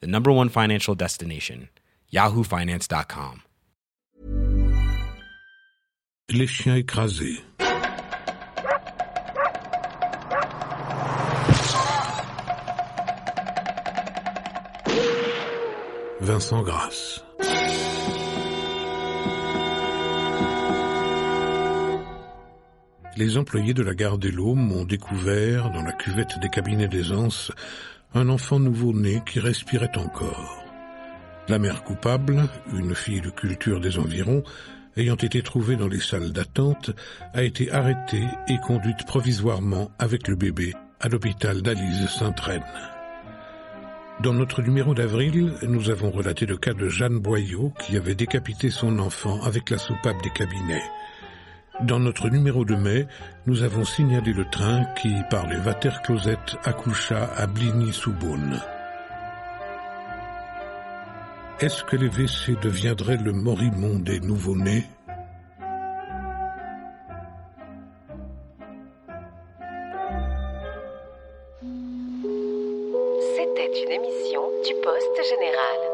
the number one financial destination, yahoofinance.com. Les chiens écrasés. Vincent Grasse. Les employés de la gare des Laumes ont découvert, dans la cuvette des cabinets d'aisance, un enfant nouveau-né qui respirait encore. La mère coupable, une fille de culture des environs, ayant été trouvée dans les salles d'attente, a été arrêtée et conduite provisoirement avec le bébé à l'hôpital d'Alise Sainte-Reine. Dans notre numéro d'avril, nous avons relaté le cas de Jeanne Boyau qui avait décapité son enfant avec la soupape des cabinets. Dans notre numéro de mai, nous avons signalé le train qui, par les Water-Closettes, accoucha à Bligny-sous-Beaune. Est-ce que les WC deviendraient le moribond des nouveau-nés? C'était une émission du Poste Général.